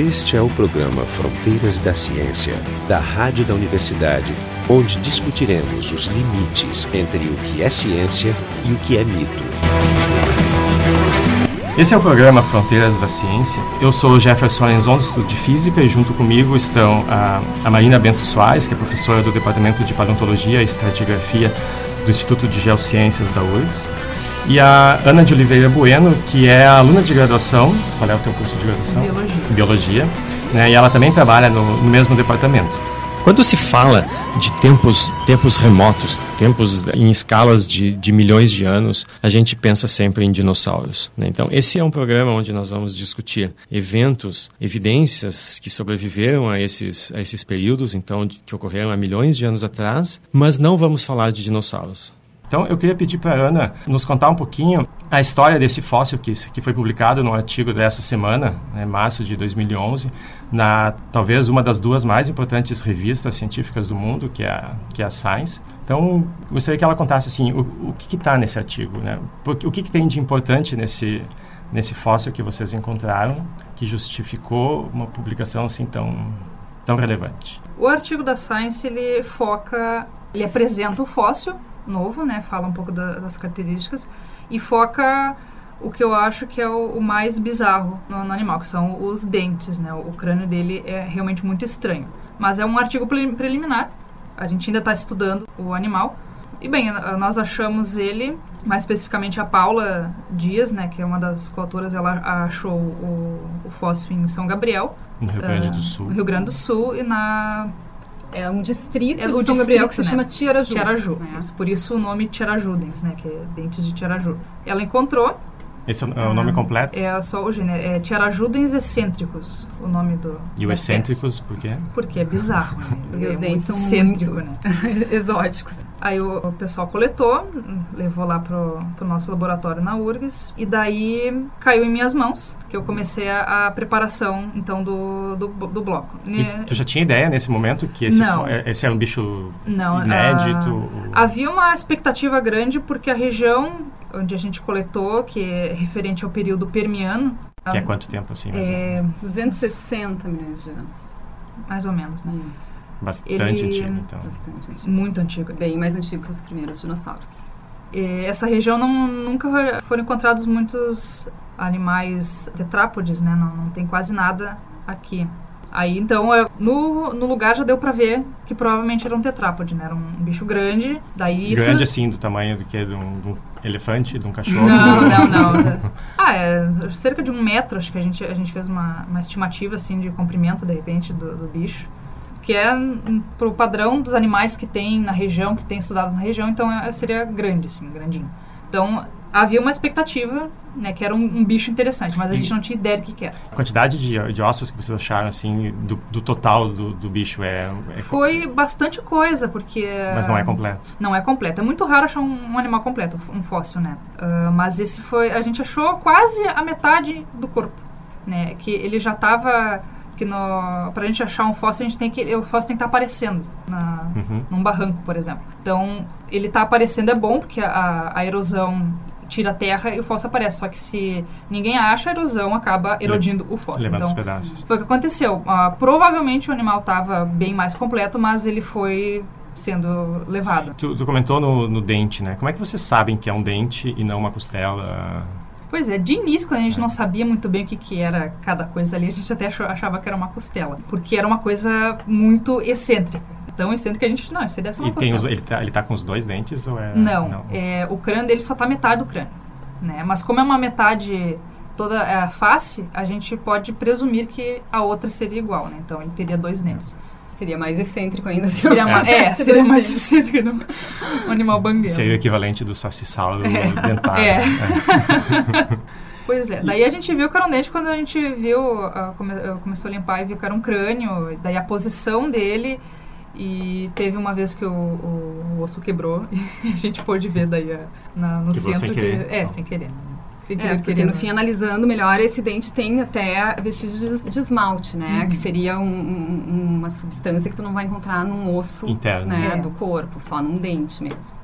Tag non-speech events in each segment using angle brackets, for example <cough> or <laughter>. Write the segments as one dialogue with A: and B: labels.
A: Este é o programa Fronteiras da Ciência, da Rádio da Universidade, onde discutiremos os limites entre o que é ciência e o que é mito.
B: Esse é o programa Fronteiras da Ciência. Eu sou Jefferson Lenzon, do Instituto de Física, e junto comigo estão a, a Marina Bento Soares, que é professora do Departamento de Paleontologia e Estratigrafia do Instituto de Geociências da URGS, e a Ana de Oliveira Bueno, que é aluna de graduação. Qual é o teu curso de graduação?
C: Biologia.
B: Biologia. Né, e ela também trabalha no, no mesmo departamento.
D: Quando se fala de tempos, tempos remotos, tempos em escalas de, de milhões de anos, a gente pensa sempre em dinossauros. Né? Então, esse é um programa onde nós vamos discutir eventos, evidências que sobreviveram a esses, a esses períodos, então, que ocorreram há milhões de anos atrás, mas não vamos falar de dinossauros.
B: Então, eu queria pedir para a Ana nos contar um pouquinho a história desse fóssil que, que foi publicado no artigo dessa semana, né, março de 2011, na talvez uma das duas mais importantes revistas científicas do mundo, que é a, que é a Science. Então, gostaria que ela contasse assim, o, o que está nesse artigo, né? o que, que tem de importante nesse, nesse fóssil que vocês encontraram que justificou uma publicação assim tão, tão relevante.
C: O artigo da Science, ele foca, ele apresenta o fóssil, novo, né? Fala um pouco da, das características e foca o que eu acho que é o, o mais bizarro no, no, animal, que são os dentes, né? O, o, crânio dele é realmente muito estranho. Mas é um artigo pre preliminar. A gente ainda está estudando o animal. E bem, nós achamos ele, mais especificamente a Paula Dias, né, que é uma das coautoras, ela achou o, o fóssil em São Gabriel,
B: no Rio Grande do ah, Sul.
C: No Rio Grande do Sul e na
E: é um distrito
C: é
E: de
C: São
E: distrito,
C: Gabriel que
E: se
C: né?
E: chama Tiaraju.
C: Tiaraju. Né? Por isso o nome Tiarajudens, né? Que é dentes de Tiaraju. Ela encontrou
B: esse é o nome completo?
C: É só o gênero. É Tiarajudens excêntricos, o nome do.
B: E o excêntricos, por quê?
C: Porque é bizarro, né? <laughs>
E: Porque os é dentes são
C: excêntricos,
E: né? <laughs> exóticos.
C: Aí o, o, pessoal coletou, levou lá pro, pro nosso laboratório na URGS, e daí caiu em minhas mãos, que eu comecei a, a preparação, então, do, do, do bloco.
B: E tu já tinha ideia nesse momento que esse,
C: Não.
B: esse era um bicho
C: Não,
B: inédito?
C: A, havia uma expectativa grande porque a região onde a gente coletou, que é referente ao período permiano.
B: Que é quanto tempo assim?
C: É,
E: 260 milhões de anos.
C: Mais ou menos, né?
E: Isso.
B: Bastante
C: Ele,
B: antigo, então.
E: Bastante antigo.
C: Muito antigo.
E: Bem mais antigo que os primeiros dinossauros.
C: E essa região não, nunca foram encontrados muitos animais tetrápodes, né? Não, não tem quase nada aqui. Aí, então, eu, no, no lugar já deu pra ver que provavelmente era um tetrápode, né? Era um bicho grande. Daí isso...
B: Grande assim, do tamanho do que? De um, de um elefante, de um cachorro?
C: Não, <laughs> não, não. ah, é cerca de um metro, acho que a gente, a gente fez uma, uma estimativa, assim, de comprimento, de repente, do, do bicho. Que é pro padrão dos animais que tem na região, que tem estudados na região, então é, seria grande, assim, grandinho. Então, havia uma expectativa, né, que era um, um bicho interessante, mas a gente não tinha ideia do que, que era.
B: A quantidade de, de ossos que vocês acharam, assim, do, do total do, do bicho é, é,
C: Foi bastante coisa, porque...
B: Mas não é completo.
C: Não é completo. É muito raro achar um, um animal completo, um fóssil, né? Uh, mas esse foi... A gente achou quase a metade do corpo, né? Que ele já estava que no, pra gente achar um fóssil, a gente tem que, o fóssil tem que estar tá aparecendo na,
B: uhum.
C: num barranco, por exemplo. Então, ele está aparecendo é bom, porque a, a erosão tira a terra e o fóssil aparece. Só que se ninguém acha, a erosão acaba erodindo o fóssil.
B: Levando
C: então,
B: os pedaços.
C: Foi o que aconteceu. Uh, provavelmente o animal estava bem mais completo, mas ele foi sendo levado.
B: Tu, tu comentou no, no, dente, né? Como é que vocês sabem que é um dente e não uma costela?
C: Pois é, de início, quando a gente é. não sabia muito bem o que, que era cada coisa ali, a gente até achava que era uma costela. Porque era uma coisa muito excêntrica tão excêntrico que a gente. Não, isso aí deve ser uma
B: e tem os, ele, tá, ele tá com os dois dentes ou é.
C: Não, não é, o crânio dele só tá metade do crânio. Né? Mas como é uma metade toda é, a face, a gente pode presumir que a outra seria igual, né? Então ele teria dois dentes.
E: Seria mais excêntrico ainda.
C: Seria
E: mais,
C: é, seria mais excêntrico no um animal bangueiro.
B: Seria o equivalente do sacissauro é. dentário.
C: É. é. <laughs> Pois é, daí a gente viu que era um dente quando a gente viu, uh, come, uh, começou a limpar e viu que era um crânio, daí a posição dele e teve uma vez que o, o, o osso quebrou <laughs> e a gente pôde ver daí a, na, no
B: quebrou
C: centro.
B: Sem querer.
C: Que, é, sem querer. Sem
E: querer, é, porque querer, no fim, analisando melhor, esse dente tem até vestígios de, de esmalte, né? Uhum. Que seria um, um, uma substância que tu não vai encontrar num osso
B: interno
E: né,
C: é.
E: do corpo, só num dente mesmo.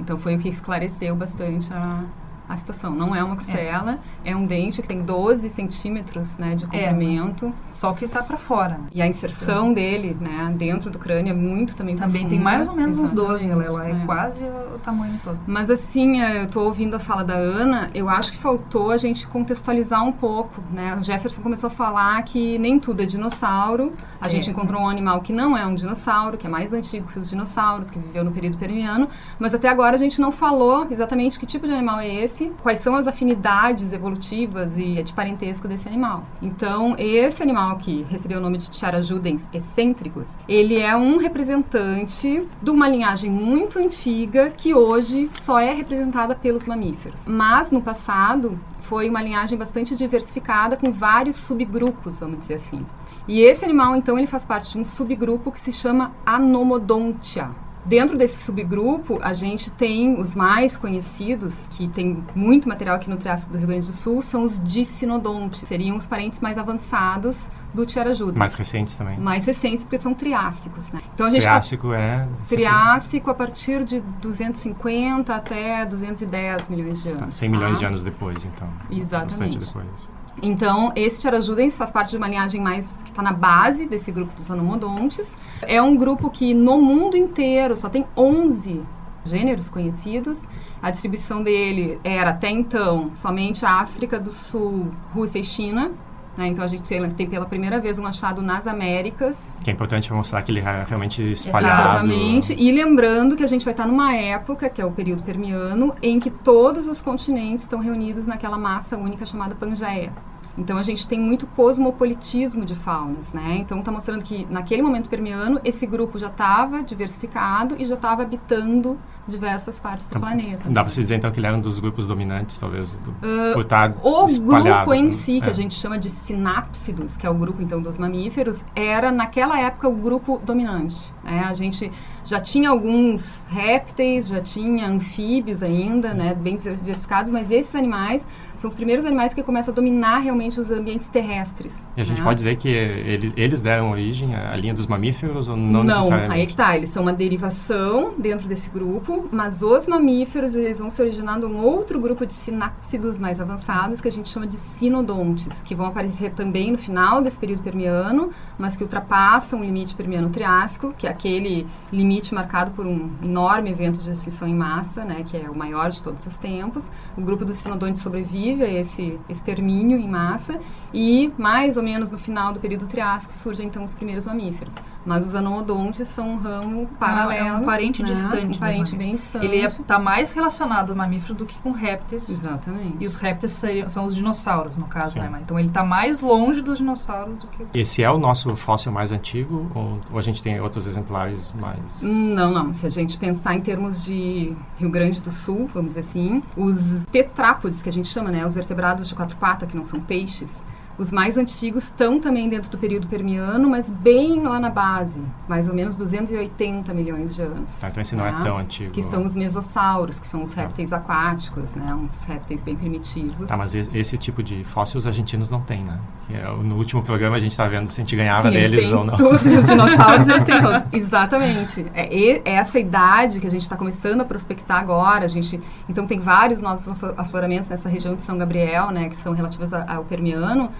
E: Então foi o que esclareceu bastante a, a situação. Não é uma costela, é, é um dente que tem 12 centímetros né, de
C: É,
E: comprimento.
C: Só que tá pra fora. né?
E: E a inserção dele, né, dentro do crânio é muito também
C: Também tem
E: profunda.
C: mais ou menos uns 12, ela,
E: Exatamente,
C: é,
E: é.
C: quase o tamanho todo.
E: Mas assim, eh, eu tô ouvindo a fala da Ana, eu acho que faltou a gente contextualizar um pouco, né? O Jefferson começou a falar que nem tudo é dinossauro. A
C: É.
E: gente encontrou um animal que não é um dinossauro, que é mais antigo que os dinossauros, que viveu no período permiano, mas até agora a gente não falou exatamente que tipo de animal é esse, quais são as afinidades evolutivas e de parentesco desse animal. Então, esse animal aqui recebeu o nome de Tiarajudens excêntricos, ele é um representante de uma linhagem muito antiga que hoje só é representada pelos mamíferos. Mas no passado foi uma linhagem bastante diversificada com vários subgrupos, vamos dizer assim. E esse animal, então, ele faz parte de um subgrupo que se chama Anomodontia. Dentro desse subgrupo, a gente tem os mais conhecidos, que tem muito material aqui no Triássico do Rio Grande do Sul, são os dicinodontes. Seriam os parentes mais avançados do Tiarajuda.
B: Mais recentes também.
E: Mais recentes, porque são triássicos, né? Então a gente tá
B: Triássico é...
E: Triássico a partir de 250 até 210 milhões de anos.
B: Tá, 100 milhões
E: tá?
B: de anos depois, então.
E: Exatamente.
B: Bastante depois.
E: Então, esse Tiarajudens faz parte de uma linhagem mais que está na base desse grupo dos anomodontes. É um grupo que no mundo inteiro só tem 11 gêneros conhecidos. A distribuição dele era até então somente África do Sul, Rússia e China. né? Então a gente tem, tem pela primeira vez um achado nas Américas,
B: Que é importante mostrar que ele é realmente espalhado.
E: Exatamente. E lembrando que a gente vai estar numa época, que é o período permiano, em que todos os continentes estão reunidos naquela massa única chamada Pangeia. Então a gente tem muito cosmopolitismo de faunas, né? Então está mostrando que naquele momento permiano esse grupo já estava diversificado e já estava habitando diversas partes do planeta.
B: Dá pra se dizer então que ele era um dos grupos dominantes, talvez, do,
E: Ah,
B: por estar
E: O grupo em
B: né?
E: si, que
B: É.
E: a gente chama de sinápsidos, que é o grupo então dos mamíferos, era naquela época o grupo dominante. né? A gente já tinha alguns répteis, já tinha anfíbios ainda, né, bem diversificados, mas esses animais são os primeiros animais que começam a dominar realmente os ambientes terrestres.
B: E a gente
E: né?
B: pode dizer que ele, eles deram origem à linha dos mamíferos ou não,
E: Não,
B: necessariamente?
E: aí que tá, eles são uma derivação dentro desse grupo, mas os mamíferos, eles vão se originar de um outro grupo de sinápsidos mais avançados, que a gente chama de sinodontes, que vão aparecer também no final desse período permiano, mas que ultrapassam o limite permiano-triássico, que é aquele limite marcado por um enorme evento de extinção em massa, né, que é o maior de todos os tempos. O grupo dos sinodontes sobrevive a esse extermínio em massa, e mais ou menos no final do período triássico surgem então os primeiros mamíferos. Mas os anodontes são um ramo paralelo.
C: é um parente
E: né?
C: distante
E: Um parente
C: mamíferos. Ele está mais relacionado ao mamífero do que com répteis.
E: Exatamente.
C: E os répteis seriam, são os dinossauros, no caso,
B: Sim.
C: né? Mas Então ele está mais longe dos dinossauros do que...
B: Esse é o nosso fóssil mais antigo ou, ou a gente tem outros exemplares mais...
E: Não, não. Se a gente pensar em termos de Rio Grande do Sul, vamos dizer assim, os tetrápodes, que a gente chama, né? Os vertebrados de quatro patas, que não são peixes, os mais antigos estão também dentro do período permiano, mas bem lá na base, mais ou menos 280 milhões de anos.
B: Tá, então esse não é
E: né?
B: tão antigo.
E: Que são os mesossauros, que são os
B: Tá.
E: répteis aquáticos, né? Uns répteis bem primitivos.
B: Tá, mas esse, esse tipo de fóssil os argentinos não têm, né? É, no último programa a gente tá vendo se a gente ganhava
E: Sim, eles
B: deles ou não.
E: Tudo, os dinossauros eles têm todos. <laughs> Exatamente. É, e- é essa idade que a gente está começando a prospectar agora. A gente, então tem vários novos aflo- afloramentos nessa região de São Gabriel, né, que são relativos a- ao Permiano.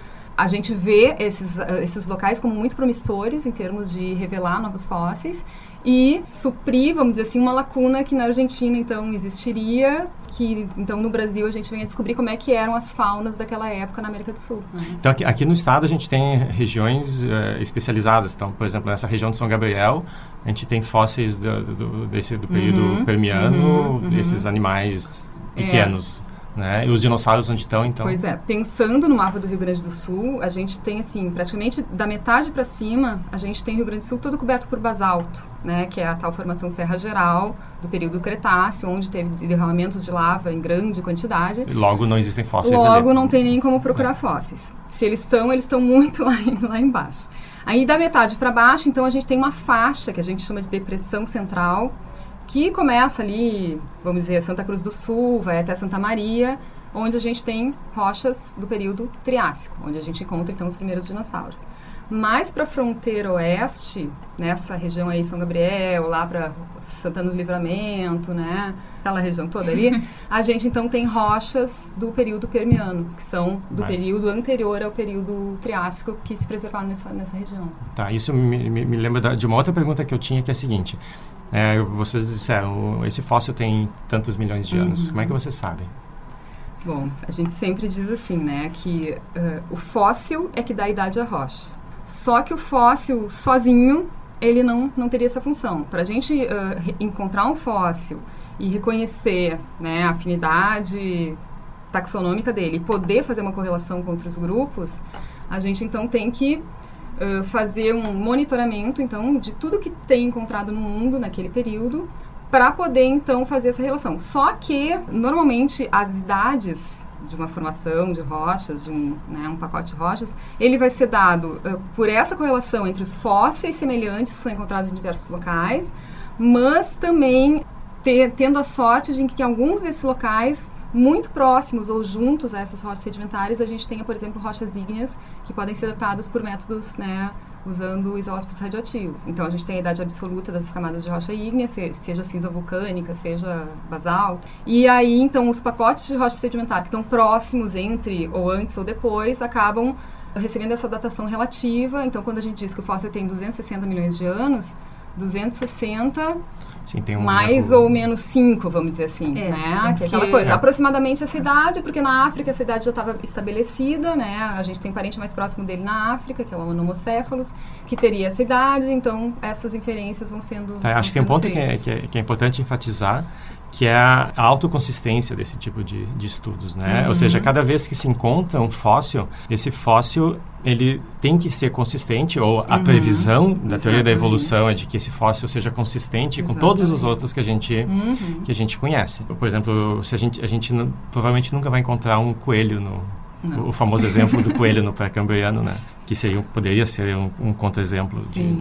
E: A gente vê esses, ah, esses locais como muito promissores em termos de revelar novos fósseis e suprir, vamos dizer assim, uma lacuna que na Argentina então existiria, que então no Brasil a gente vem a descobrir como é que eram as faunas daquela época na América do Sul. né?
B: Então, aqui, aqui no estado a gente tem regiões eh, especializadas. Então, por exemplo, nessa região de São Gabriel, a gente tem fósseis do, do- desse, do período
E: Uhum,
B: permiano,
E: uhum, uhum.
B: desses animais
E: É.
B: Né? E os dinossauros onde estão, então...
E: Pois é, pensando no mapa do Rio Grande do Sul, a gente tem assim, praticamente da metade para cima, a gente tem o Rio Grande do Sul todo coberto por basalto, né, que é a tal formação Serra Geral do período Cretáceo, onde teve derramamentos de lava em grande quantidade.
B: Logo, não existem fósseis
E: Logo
B: ali.
E: não tem nem como procurar fósseis. Se eles estão, eles estão muito <laughs> lá, lá embaixo. Aí da metade para baixo, então a gente tem uma faixa que a gente chama de depressão central, que começa ali, vamos dizer, Santa Cruz do Sul, vai até Santa Maria, onde a gente tem rochas do período Triássico, onde a gente encontra então os primeiros dinossauros. Mais para a fronteira oeste, nessa região aí, São Gabriel, lá para Santana do Livramento, né? Aquela região toda ali, <laughs> a gente então tem rochas do período permiano, que são do
B: Mas-
E: período anterior ao período Triássico, que se preservaram nessa, nessa região.
B: Tá, isso me, me, me lembra da- de uma outra pergunta que eu tinha, que é a seguinte. É, vocês disseram, esse fóssil tem tantos milhões de anos. Como é que vocês sabem?
E: Bom, a gente sempre diz assim, né, que eh, o fóssil é que dá idade à rocha. Só que o fóssil sozinho, ele não, não teria essa função. Para a gente re- encontrar um fóssil e reconhecer né, a afinidade taxonômica dele e poder fazer uma correlação com outros grupos, a gente então tem que fazer um monitoramento então de tudo que tem encontrado no mundo naquele período para poder então fazer essa relação. Só que normalmente as idades de uma formação de rochas, de um, né, um pacote de rochas, ele vai ser dado eh, por essa correlação entre os fósseis semelhantes que são encontrados em diversos locais, mas também ter- tendo a sorte de que em alguns desses locais muito próximos ou juntos a essas rochas sedimentares, a gente tenha, por exemplo, rochas ígneas que podem ser datadas por métodos, né, usando isótopos radioativos. Então, a gente tem a idade absoluta das camadas de rocha ígnea, se- seja cinza vulcânica, seja basalto. E aí, então, os pacotes de rocha sedimentar que estão próximos entre ou antes ou depois acabam recebendo essa datação relativa. Então, quando a gente diz que o fóssil tem 260 milhões de anos, 260
B: Sim, tem um
E: mais ou menos 5, vamos dizer assim,
C: É,
E: né? Que é aquela coisa,
B: É.
E: aproximadamente essa idade, porque na África essa idade já estava estabelecida, né? A gente tem parente mais próximo dele na África, que é o Anomocéfalos, que teria essa idade, então essas inferências vão sendo
B: Tá,
E: vão
B: acho que tem um
E: sendo
B: ponto que é, que, é, que é importante enfatizar, que é a autoconsistência desse tipo de, de estudos, né? Ou seja, cada vez que se encontra um fóssil, esse fóssil ele tem que ser consistente, ou a previsão da teoria da
E: Exatamente.
B: evolução é de que esse fóssil seja consistente com todos os
E: Exatamente.
B: outros que a gente
E: Uhum.
B: que a gente conhece. Por exemplo, se a gente a gente provavelmente nunca vai encontrar um coelho no
E: Não.
B: o famoso exemplo do coelho no pré-cambriano, né? <laughs> Que seria, poderia ser um, um contra-exemplo de,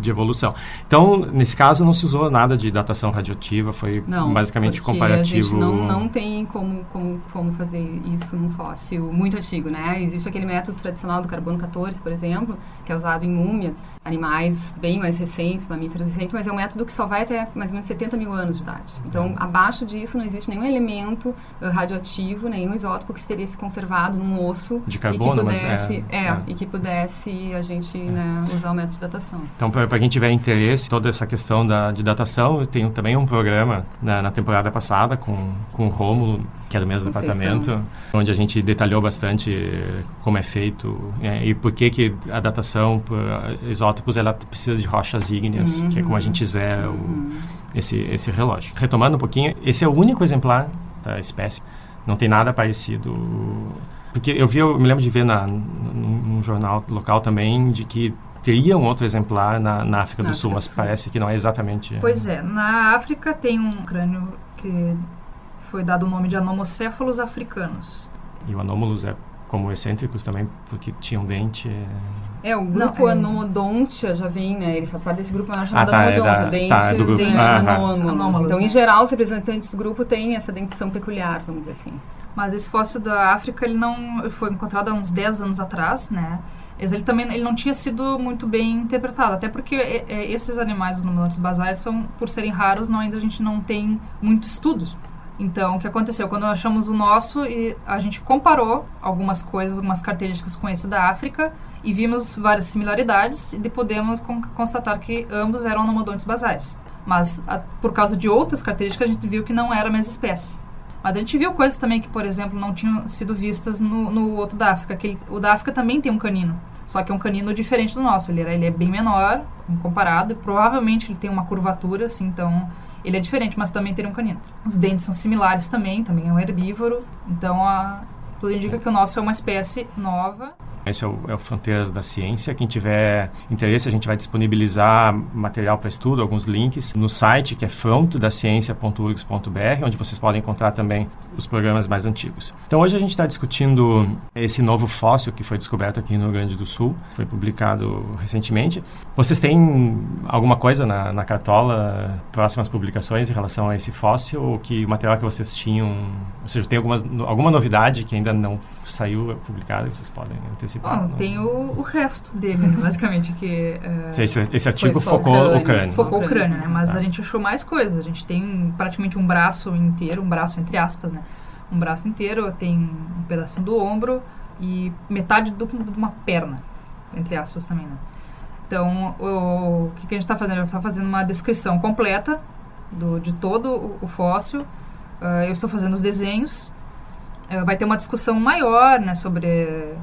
B: de evolução. Então, nesse caso, não se usou nada de datação radioativa, foi
E: Não,
B: basicamente comparativo.
E: A gente não, não tem como, como, como fazer isso num fóssil muito antigo, né? Existe aquele método tradicional do carbono 14, por exemplo, que é usado em múmias, animais bem mais recentes, mamíferos recentes, mas é um método que só vai até mais ou menos 70 mil anos de idade. Então, abaixo disso não existe nenhum elemento eh, radioativo, nenhum isótopo que teria se conservado num osso
B: De
E: e
B: carbono,
E: que
B: mas
E: pudesse,
B: é-
E: é,
B: é.
E: E que pudesse a gente né, usar o método de datação.
B: Então, para quem tiver interesse, toda essa questão da, de datação, eu tenho também um programa na, na temporada passada com, com o Rômulo, que é do mesmo
E: Conceição.
B: departamento, onde a gente detalhou bastante como é feito eh, e por que, que a datação por eh, isótopos ela precisa de rochas ígneas, que é como a gente zera o, esse, esse relógio. Retomando um pouquinho, esse é o único exemplar da espécie, não tem nada parecido. Porque eu vi, eu me lembro de ver na, num, jornal local também de que teria um outro exemplar na, na África
E: Na
B: do Sul,
E: África
B: mas parece que não é exatamente.
C: Pois é, na África tem um crânio que foi dado o nome de anomocéfalos africanos.
B: E o Anômalus é como excêntricos também, porque tinha um dente. é-
E: É, o grupo
C: Não, é-
E: Anomodontia já vem, né? Ele faz parte desse grupo chamado
B: tá, é
E: Anomodontia,
B: da-
E: dentes
B: tá, é do grupo.
E: dentes
B: Ah,
E: anômalos.
C: anômalos,
E: Então,
C: né?
E: em geral, os representantes do grupo têm essa dentição peculiar, vamos dizer assim.
C: Mas esse fóssil da África, ele não foi encontrado há uns 10 anos atrás, né? Ele também ele não tinha sido muito bem interpretado, até porque é, é, esses animais, os nominantes basais, são, por serem raros, não, ainda a gente não tem muito estudo. Então, o que aconteceu? Quando achamos o nosso, e a gente comparou algumas coisas, algumas características com esse da África, e vimos várias similaridades, e de- podemos con- constatar que ambos eram nomodontes basais. Mas, a- por causa de outras características, a gente viu que não era a mesma espécie. Mas a gente viu coisas também que, por exemplo, não tinham sido vistas no, no outro da África. Que ele- o da África também tem um canino, só que é um canino diferente do nosso. Ele, ele é bem menor, comparado, e provavelmente ele tem uma curvatura, assim, então ele é diferente, mas também teria um canino. Os dentes são similares também, também é um herbívoro. Então, a, tudo indica que o nosso é uma espécie nova.
B: Esse é o, é o Fronteiras da Ciência. Quem tiver interesse, a gente vai disponibilizar material para estudo, alguns links no site que é frontdaciencia.urgs.br, onde vocês podem encontrar também os programas mais antigos. Então, hoje a gente está discutindo esse novo fóssil que foi descoberto aqui no Rio Grande do Sul, foi publicado recentemente. Vocês têm alguma coisa na, na cartola, próximas publicações em relação a esse fóssil, ou que o material que vocês tinham, ou seja, tem algumas, alguma novidade que ainda não saiu publicado, vocês podem antecipar?
C: Bom, tem o, o, resto dele, basicamente, que...
B: Uh, esse, esse, artigo focou o crânio.
C: Focou o crânio, né? Mas tá. a gente achou mais coisas. A gente tem praticamente um braço inteiro, um braço entre aspas, né? Um braço inteiro, tem um pedacinho do ombro e metade do, de uma perna, entre aspas também, né? Então, o, o que, que, a gente está fazendo? A gente está fazendo uma descrição completa do, de todo o, o fóssil. Uh, eu estou fazendo os desenhos. Uh, vai ter uma discussão maior né, sobre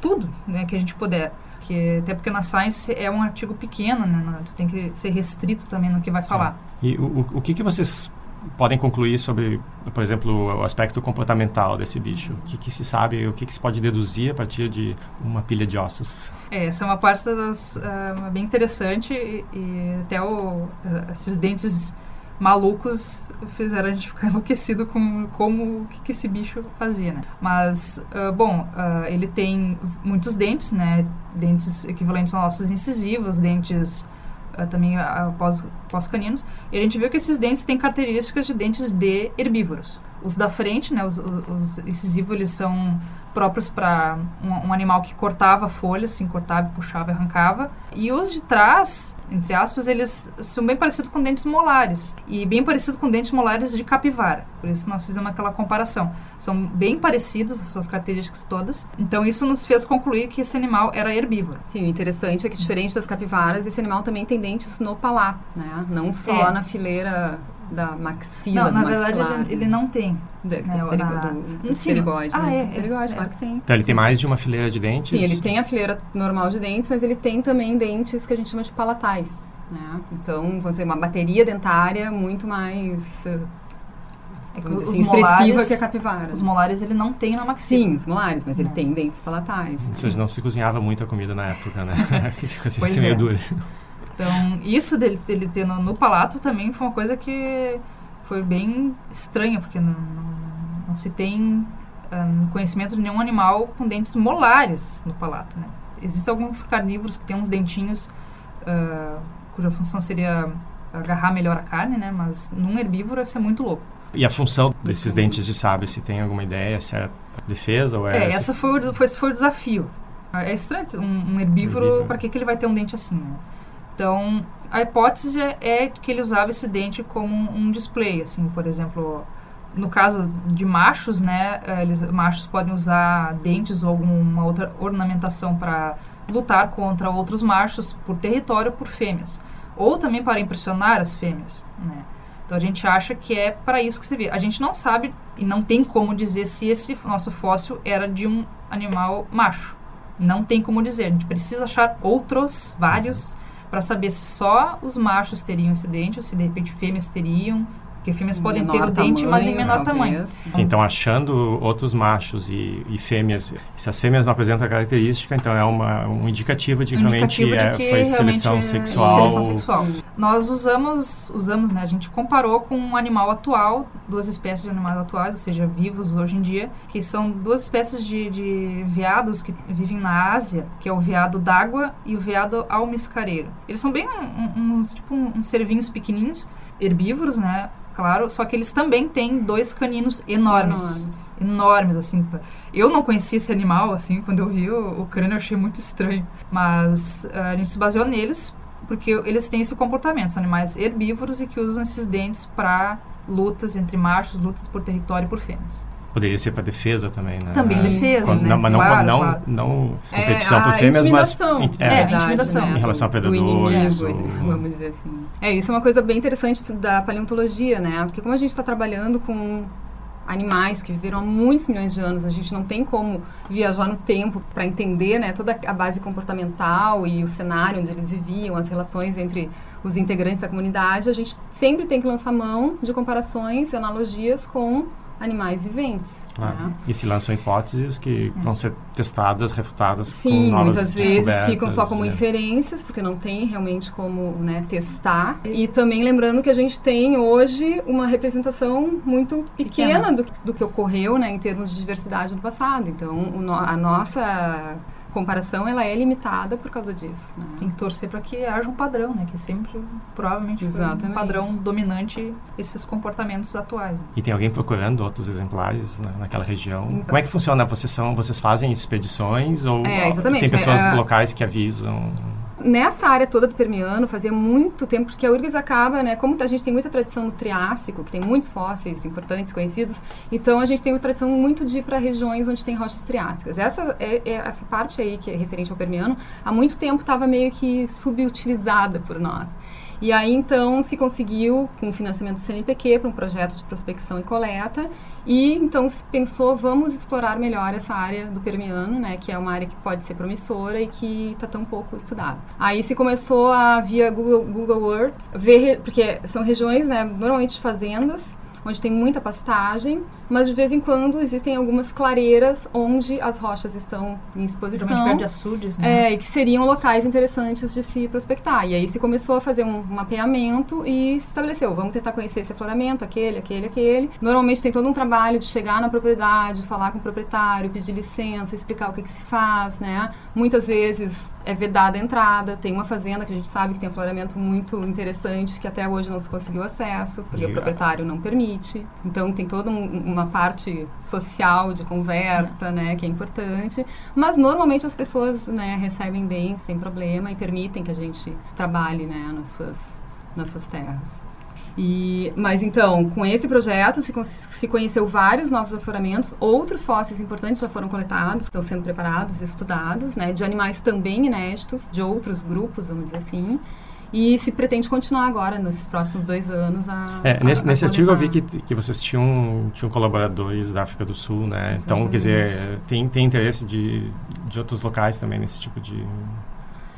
C: tudo né, que a gente puder. Que, até porque na Science é um artigo pequeno, né? Tu tem que ser restrito também no que vai Sim. falar.
B: E o, o que, que vocês podem concluir sobre, por exemplo, o aspecto comportamental desse bicho? O que, que se sabe, o que, que se pode deduzir a partir de uma pilha de ossos?
C: É, essa é uma parte das, uh, bem interessante e, e até o, uh, esses dentes malucos fizeram a gente ficar <laughs> enlouquecido com como o que, que esse bicho fazia, né? Mas, uh, bom, uh, ele tem muitos dentes, né? Dentes equivalentes aos ossos incisivos, dentes uh, também pós-caninos. Pós e a gente viu que esses dentes têm características de dentes de herbívoros. Os da frente, né? Os, os incisivos, eles são próprios para um, um, animal que cortava folhas, assim, cortava, puxava e arrancava. E os de trás, entre aspas, eles são bem parecidos com dentes molares. E bem parecidos com dentes molares de capivara. Por isso nós fizemos aquela comparação. São bem parecidos, as suas características todas. Então isso nos fez concluir que esse animal era herbívoro.
E: Sim, o interessante é que diferente das capivaras, esse animal também tem dentes no palato, né? Não só é. na fileira da maxila.
C: Não, na verdade ele, ele, não tem.
E: Do, né, do, pterigo, na... do, do perigode,
C: ah,
E: né?
C: É,
E: perigode,
C: é,
E: claro que tem.
B: Então ele tem mais de uma fileira de dentes?
E: Sim, ele tem a fileira normal de dentes, mas ele tem também dentes que a gente chama de palatais. Né? Então, vamos dizer, uma bateria dentária muito mais uh,
C: é que os assim, molares,
E: que a capivara.
C: Os molares ele não tem na maxila.
E: Sim, os molares, mas ele tem dentes palatais.
B: Ou seja, não se cozinhava muito a comida na época, né? <laughs> Ficou assim, meio é.
C: Então, isso dele, dele ter no, no, palato também foi uma coisa que foi bem estranha, porque não, não, não se tem um, conhecimento de nenhum animal com dentes molares no palato, né? Existem alguns carnívoros que têm uns dentinhos uh, cuja função seria agarrar melhor a carne, né? Mas num herbívoro isso é muito louco.
B: E a função desses dentes de sábio, se tem alguma ideia, se é defesa ou é...
C: É, essa foi foi, foi o desafio. É estranho, um, um herbívoro, herbívoro. para que, que ele vai ter um dente assim, né? Então, a hipótese é que ele usava esse dente como um display, assim, por exemplo, no caso de machos, né, eh, eles, machos podem usar dentes ou alguma outra ornamentação para lutar contra outros machos por território por fêmeas, ou também para impressionar as fêmeas, né. Então a gente acha que é para isso que se vê. A gente não sabe e não tem como dizer se esse nosso fóssil era de um animal macho. Não tem como dizer. A gente precisa achar outros, vários para saber se só os machos teriam esse dente ou se de repente fêmeas teriam, porque fêmeas podem ter o dente, mas em menor tamanho.
B: Sim, então, achando outros machos e, e, fêmeas, se as fêmeas não apresentam a característica, então é uma, um indicativo de que um realmente indicativo é, que foi seleção é sexual.
C: Seleção sexual. Nós usamos, usamos, né, a gente comparou com um animal atual, duas espécies de animais atuais, ou seja, vivos hoje em dia, que são duas espécies de, de veados que vivem na Ásia, que é o veado d'água e o veado almiscareiro. Eles são bem uns, tipo, uns cervinhos pequenininhos, herbívoros, né? Claro, só que eles também têm dois caninos enormes. Enormes, enormes assim. Eu não conhecia esse animal, assim, quando eu vi o, o crânio eu achei muito estranho. Mas uh, a gente se baseou neles porque eles têm esse comportamento, são animais herbívoros e que usam esses dentes para lutas entre machos, lutas por território e por fêmeas.
B: Poderia ser para defesa também, né?
C: Também defesa, né?
B: Não, mas não,
C: claro,
B: não,
C: claro.
B: não competição é, por fêmeas, mas...
C: É, é verdade, intimidação.
B: Né? Em relação a predadores.
E: Inimigo, ou... Vamos dizer assim. É, isso é uma coisa bem interessante da paleontologia, né? Porque como a gente está trabalhando com animais que viveram há muitos milhões de anos, a gente não tem como viajar no tempo para entender né, toda a base comportamental e o cenário onde eles viviam, as relações entre os integrantes da comunidade, a gente sempre tem que lançar mão de comparações e analogias com animais viventes.
B: Claro. Né? E se lançam hipóteses que vão ser testadas, refutadas
E: Sim,
B: com novas
E: muitas vezes ficam só como é. inferências, porque não tem realmente como né, testar. E também lembrando que a gente tem hoje uma representação muito pequena, pequena. Do, do, que ocorreu né, em termos de diversidade no passado. Então, o, a nossa comparação ela é limitada por causa disso. Né?
C: Tem que torcer para que haja um padrão, né? Que sempre, provavelmente,
E: Exatamente.
C: foi um padrão dominante esses comportamentos atuais. Né?
B: E tem alguém procurando outros exemplares na, naquela região?
E: Então.
B: Como é que funciona? Vocês, são, vocês fazem expedições ou
E: É, exatamente.
B: tem pessoas
E: É, é-
B: locais que avisam?
E: Nessa área toda do Permiano, fazia muito tempo, porque a URGS acaba, né, como a gente tem muita tradição no Triássico, que tem muitos fósseis importantes, conhecidos, então a gente tem uma tradição muito de ir para regiões onde tem rochas triássicas. Essa, é, é- essa parte aí, que é referente ao Permiano, há muito tempo estava meio que subutilizada por nós. E aí, então, se conseguiu, com o financiamento do CNPq, para um projeto de prospecção e coleta, e então se pensou, vamos explorar melhor essa área do Permiano, né, que é uma área que pode ser promissora e que está tão pouco estudada. Aí se começou a, via Google, Google Earth, ver, porque são regiões, né, normalmente fazendas, onde tem muita pastagem, mas de vez em quando existem algumas clareiras onde as rochas estão em exposição.
C: Perto de açudes, né?
E: É, e que seriam locais interessantes de se prospectar. E aí se começou a fazer um mapeamento e se estabeleceu, vamos tentar conhecer esse afloramento, aquele, aquele, aquele. Normalmente tem todo um trabalho de chegar na propriedade, falar com o proprietário, pedir licença, explicar o que, que se faz, né? Muitas vezes é vedada a entrada, tem uma fazenda que a gente sabe que tem afloramento muito interessante, que até hoje não se conseguiu acesso, porque
B: E
E: o proprietário não permite. Então tem toda um- uma parte social de conversa, né, que é importante. Mas normalmente as pessoas, né, recebem bem, sem problema, e permitem que a gente trabalhe, né, nas suas, nas suas terras. E, mas então, com esse projeto se, se conheceu vários novos afloramentos, outros fósseis importantes já foram coletados, estão sendo preparados estudados, né, de animais também inéditos, de outros grupos, vamos dizer assim. E se pretende continuar agora, nesses próximos dois anos, a.
B: É, nesse,
E: a- a
B: nesse artigo eu vi que, que vocês tinham, tinham colaboradores da África do Sul, né? Então, quer dizer, tem, tem interesse de, de outros locais também nesse tipo de...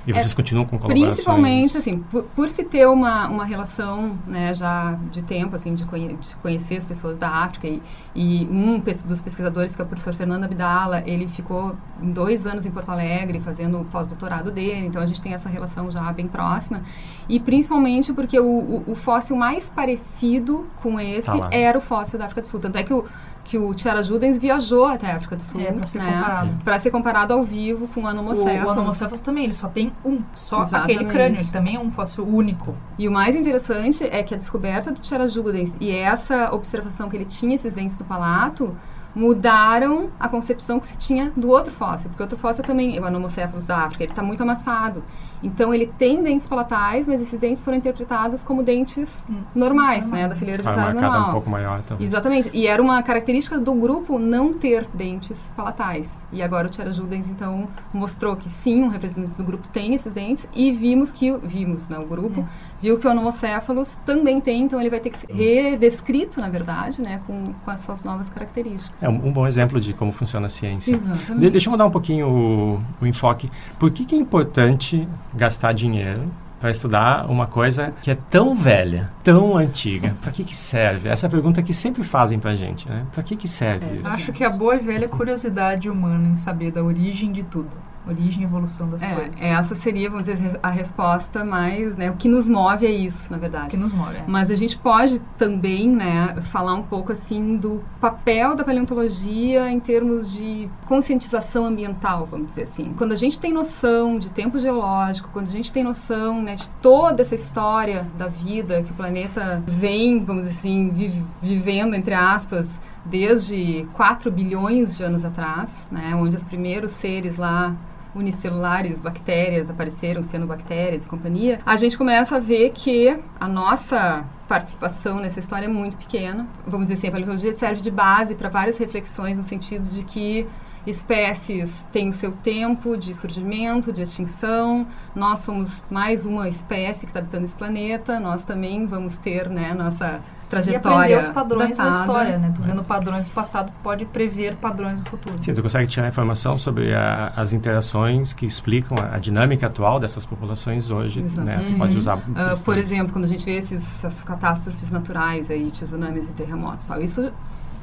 B: E vocês continuam com colaborações?
E: Principalmente, assim, por, por se ter uma, uma relação, né, já de tempo, assim, de, conhe- de conhecer as pessoas da África e, e um dos pesquisadores, que é o professor Fernando Abdala, ele ficou dois anos em Porto Alegre fazendo o pós-doutorado dele, então a gente tem essa relação já bem próxima. E principalmente porque o, o, o fóssil mais parecido com esse
B: Tá
E: era o fóssil da África do Sul. Tanto é que o, que o Tiara Judens viajou até a África do Sul,
C: É, pra ser
E: né,
C: comparado.
E: para ser comparado ao vivo com o
C: O,
E: Anomocéfalos.
C: o Anomocéfalos também, ele só tem um, só
E: Exatamente.
C: aquele crânio, ele também é um fóssil único.
E: E o mais interessante é que a descoberta do Tcherajudens e essa observação que ele tinha esses dentes do palato mudaram a concepção que se tinha do outro fóssil, porque o outro fóssil também, o Anomocéfalos da África, ele está muito amassado. Então ele tem dentes palatais, mas esses dentes foram interpretados como dentes
C: Hum.
E: normais, né, da fileira
B: Ah,
E: dentária
B: arcada
E: normal.
B: um pouco maior, talvez.
E: Exatamente. E era uma característica do grupo não ter dentes palatais. E agora o Tiara Judens, então, mostrou que sim, um representante do grupo tem esses dentes e vimos que, vimos, né, o grupo, viu que o anomocéfalos também tem, então ele vai ter que ser redescrito, na verdade, né, com, com as suas novas características.
B: É um, um bom exemplo de como funciona a ciência.
E: Exatamente.
B: De- deixa eu mudar um pouquinho o, o enfoque. Por que, que é importante gastar dinheiro para estudar uma coisa que é tão velha, tão antiga? Para que, que serve? Essa é a pergunta que sempre fazem para gente, né? Para que, que serve
E: É,
B: isso?
C: Acho que a boa e velha curiosidade humana em saber da origem de tudo. Origem e evolução das coisas.
E: É, essa seria, vamos dizer, a resposta mais, né, o que nos move é isso, na verdade.
C: que nos move. é.
E: Mas a gente pode também, né, falar um pouco assim do papel da paleontologia em termos de conscientização ambiental, vamos dizer assim. Quando a gente tem noção de tempo geológico, quando a gente tem noção, né, de toda essa história da vida que o planeta vem, vamos dizer assim, vi- vivendo entre aspas, desde 4 bilhões de anos atrás, né, onde os primeiros seres lá unicelulares, bactérias apareceram, cianobactérias e companhia, a gente começa a ver que a nossa participação nessa história é muito pequena. Vamos dizer assim, a paleontologia serve de base para várias reflexões no sentido de que espécies têm o seu tempo de surgimento, de extinção. Nós somos mais uma espécie que está habitando esse planeta. Nós também vamos ter, né, nossa
C: E
E: trajetória
C: aprender os padrões da
E: datada.
C: história, né? Tu vendo padrões do passado, tu pode prever padrões do futuro.
B: Sim, tu consegue tirar informação sobre a- as interações que explicam a, a dinâmica atual dessas populações hoje, né? Tu pode usar... Questões-
E: por exemplo, quando a gente vê esses, essas catástrofes naturais aí, tsunamis e terremotos, tal, isso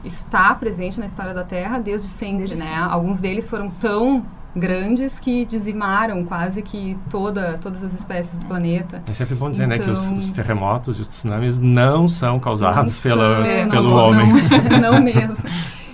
E: está presente na história da Terra desde sempre,
C: Desde
E: né?
C: sempre.
E: Alguns deles foram tão grandes que dizimaram quase que toda, todas as espécies do planeta.
B: É sempre bom dizer, né, que os,
E: Então-
B: os terremotos e os tsunamis não são causados
E: Não
B: pelo,
E: são,
B: pelo
E: não,
B: homem.
E: Não, <laughs> não mesmo.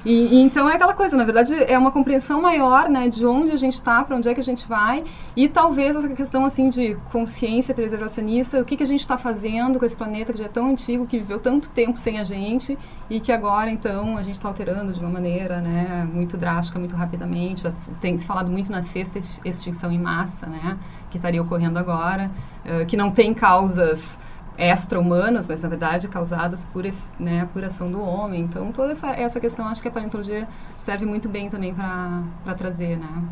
E: E, e, então é aquela coisa, na verdade, é uma compreensão maior, né, de onde a gente está, para onde é que a gente vai, e talvez essa questão assim de consciência preservacionista, o que, que a gente está fazendo com esse planeta que já é tão antigo, que viveu tanto tempo sem a gente e que agora então a gente está alterando de uma maneira, né, muito drástica, muito rapidamente. Já tem se falado muito na sexta extinção em massa, né, que estaria ocorrendo agora, uh, que não tem causas extra-humanas, mas na verdade causadas por, né, por ação do homem. Então toda essa, essa questão acho que a paleontologia serve muito bem também para trazer, né?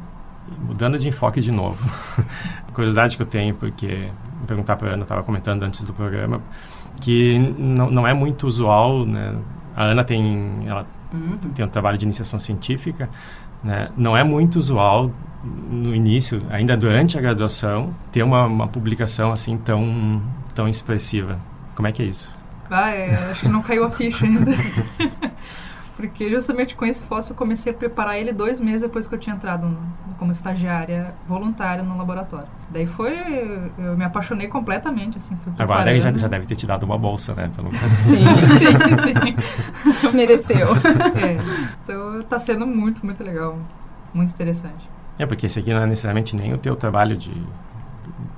B: Mudando de enfoque de novo, <laughs> curiosidade que eu tenho, porque perguntar para a Ana, estava comentando antes do programa, que não, não é muito usual, né? A Ana tem, ela uhum. tem um trabalho de iniciação científica, né? Não é muito usual no início, ainda durante a graduação, ter uma, uma publicação assim tão, tão expressiva. Como é que é isso?
C: Ah, é, acho que não caiu a ficha ainda. <laughs> Porque justamente com esse fóssil eu comecei a preparar ele dois meses depois que eu tinha entrado no, como estagiária voluntária no laboratório. Daí foi, eu me apaixonei completamente, assim,
B: Agora ele já, já deve ter te dado uma bolsa, né? Pelo
E: menos. Sim, sim, sim. <laughs> Mereceu.
C: É, então tá sendo muito, muito legal. Muito interessante.
B: É, porque esse aqui não é necessariamente nem o teu trabalho de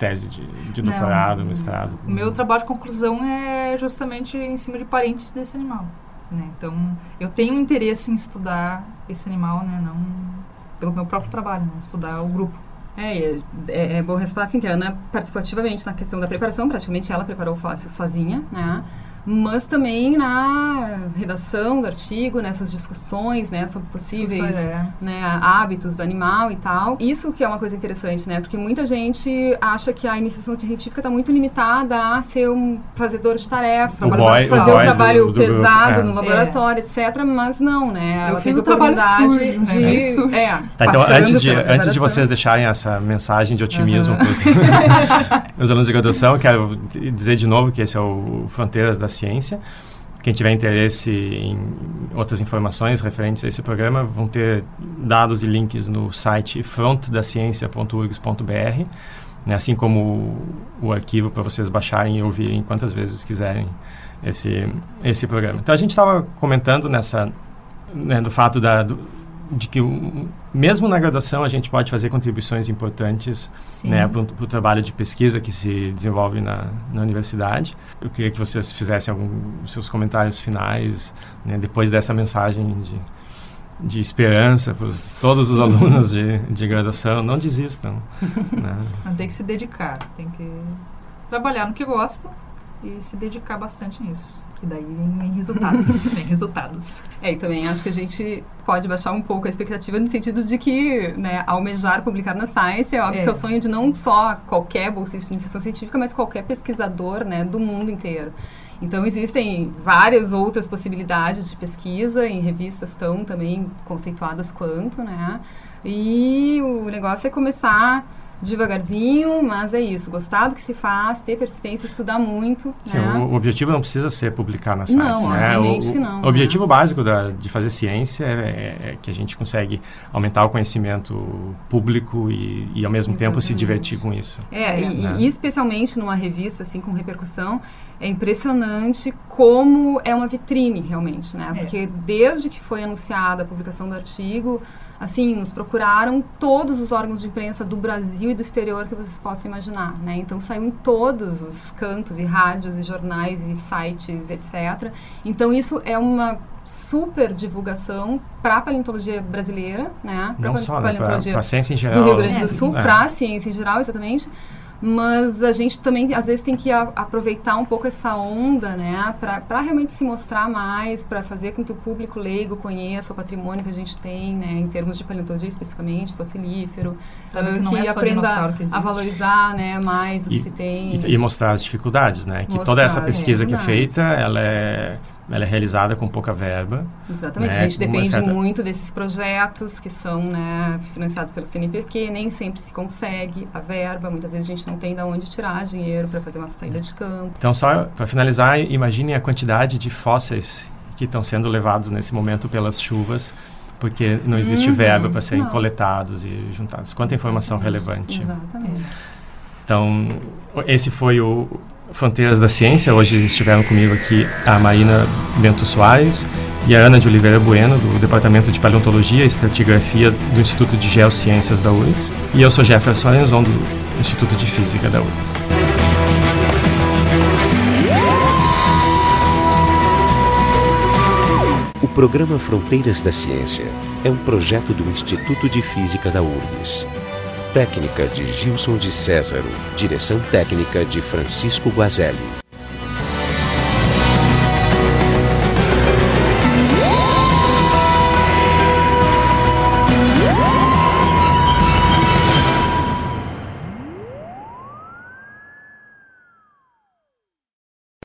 B: tese de, de doutorado, não, mestrado.
C: O meu trabalho de conclusão é justamente em cima de parentes desse animal. Né? Então, eu tenho interesse em estudar esse animal, né? não pelo meu próprio trabalho, não estudar o grupo.
E: É, é, é bom ressaltar assim, que a Ana participou ativamente na questão da preparação, praticamente ela preparou o fóssil sozinha, né? Mas também na redação do artigo, nessas discussões, né, sobre possíveis é. né, hábitos do animal e tal. Isso que é uma coisa interessante, né, porque muita gente acha que a iniciação científica está muito limitada a ser um fazedor de tarefa,
B: boy,
E: fazer um trabalho
B: do,
E: do pesado
B: é.
E: no laboratório, é. etc. Mas não, né,
C: ela Eu fiz o trabalho sujo,
E: de,
C: né?
E: é,
B: tá, então antes de antes de vocês deixarem essa mensagem de otimismo uhum. para <laughs> <laughs> os alunos de graduação, quero dizer de novo que esse é o Fronteiras da Ciência. Quem tiver interesse em outras informações referentes a esse programa, vão ter dados e links no site frontdaciencia.urgs.br, né, assim como o, arquivo para vocês baixarem e ouvirem quantas vezes quiserem esse, esse programa. Então, a gente estava comentando nessa, né, do fato da, do, de que mesmo na graduação a gente pode fazer contribuições importantes né, para o trabalho de pesquisa que se desenvolve na, na universidade. Eu queria que vocês fizessem alguns seus comentários finais né, depois dessa mensagem de, de esperança para todos os alunos de, de graduação. Não desistam. né? <laughs>
C: Tem que se dedicar, tem que trabalhar no que gosta e se dedicar bastante nisso. E daí vem resultados, <laughs> vem resultados.
E: É, e também acho que a gente pode baixar um pouco a expectativa no sentido de que, né, almejar publicar na Science é óbvio é. que é o sonho de não só qualquer bolsista de iniciação científica, mas qualquer pesquisador, né, do mundo inteiro. Então, existem várias outras possibilidades de pesquisa em revistas tão também conceituadas quanto, né? E o negócio é começar devagarzinho, mas é isso. Gostar do que se faz, ter persistência, estudar muito.
B: Sim,
E: né?
B: o, objetivo não precisa ser publicar na Science,
E: não,
B: né?
E: Obviamente
B: o,
E: que não.
B: O objetivo né? básico da, de fazer ciência é, é, é, que a gente consegue aumentar o conhecimento público e, e ao mesmo Exatamente. tempo, se divertir com isso.
E: É, e, né? e especialmente numa revista assim com repercussão, é impressionante como é uma vitrine realmente, né? É. Porque desde que foi anunciada a publicação do artigo, assim, nos procuraram todos os órgãos de imprensa do Brasil e do exterior que vocês possam imaginar, né? Então saiu em todos os cantos e rádios e jornais e sites, etc. Então isso é uma super divulgação para a paleontologia brasileira, né?
B: Pra Não só, né? Para a ciência em geral.
E: Do Rio Grande do Sul, é. para a ciência em geral, exatamente mas a gente também às vezes tem que a, aproveitar um pouco essa onda, né, para realmente se mostrar mais, para fazer com que o público leigo conheça o patrimônio que a gente tem, né, em termos de paleontologia especificamente, fossilífero,
C: uh, que,
E: que
C: é
E: aprenda que a valorizar, né, mais o que
B: e,
E: se tem.
B: e, e, mostrar as dificuldades, né, que mostrar, toda essa pesquisa é, que é feita, ela é ela é realizada com pouca verba.
E: Exatamente, né, a gente depende certa... muito desses projetos que são né, financiados pelo CNPq, nem sempre se consegue a verba, muitas vezes a gente não tem de onde tirar dinheiro para fazer uma saída de campo.
B: Então, só para finalizar, imaginem a quantidade de fósseis que estão sendo levados nesse momento pelas chuvas, porque não existe uhum, verba para serem não. coletados e juntados. Quanta informação relevante.
E: Exatamente.
B: Então, esse foi o, Fronteiras da Ciência. Hoje estiveram comigo aqui a Marina Bento Soares e a Ana de Oliveira Bueno, do Departamento de Paleontologia e Estratigrafia do Instituto de Geociências da URGS. E eu sou Jefferson Arenzon, do Instituto de Física da URGS.
A: O programa Fronteiras da Ciência é um projeto do Instituto de Física da URGS. Técnica de Gilson de Césaro. Direção técnica de Francisco Guazelli.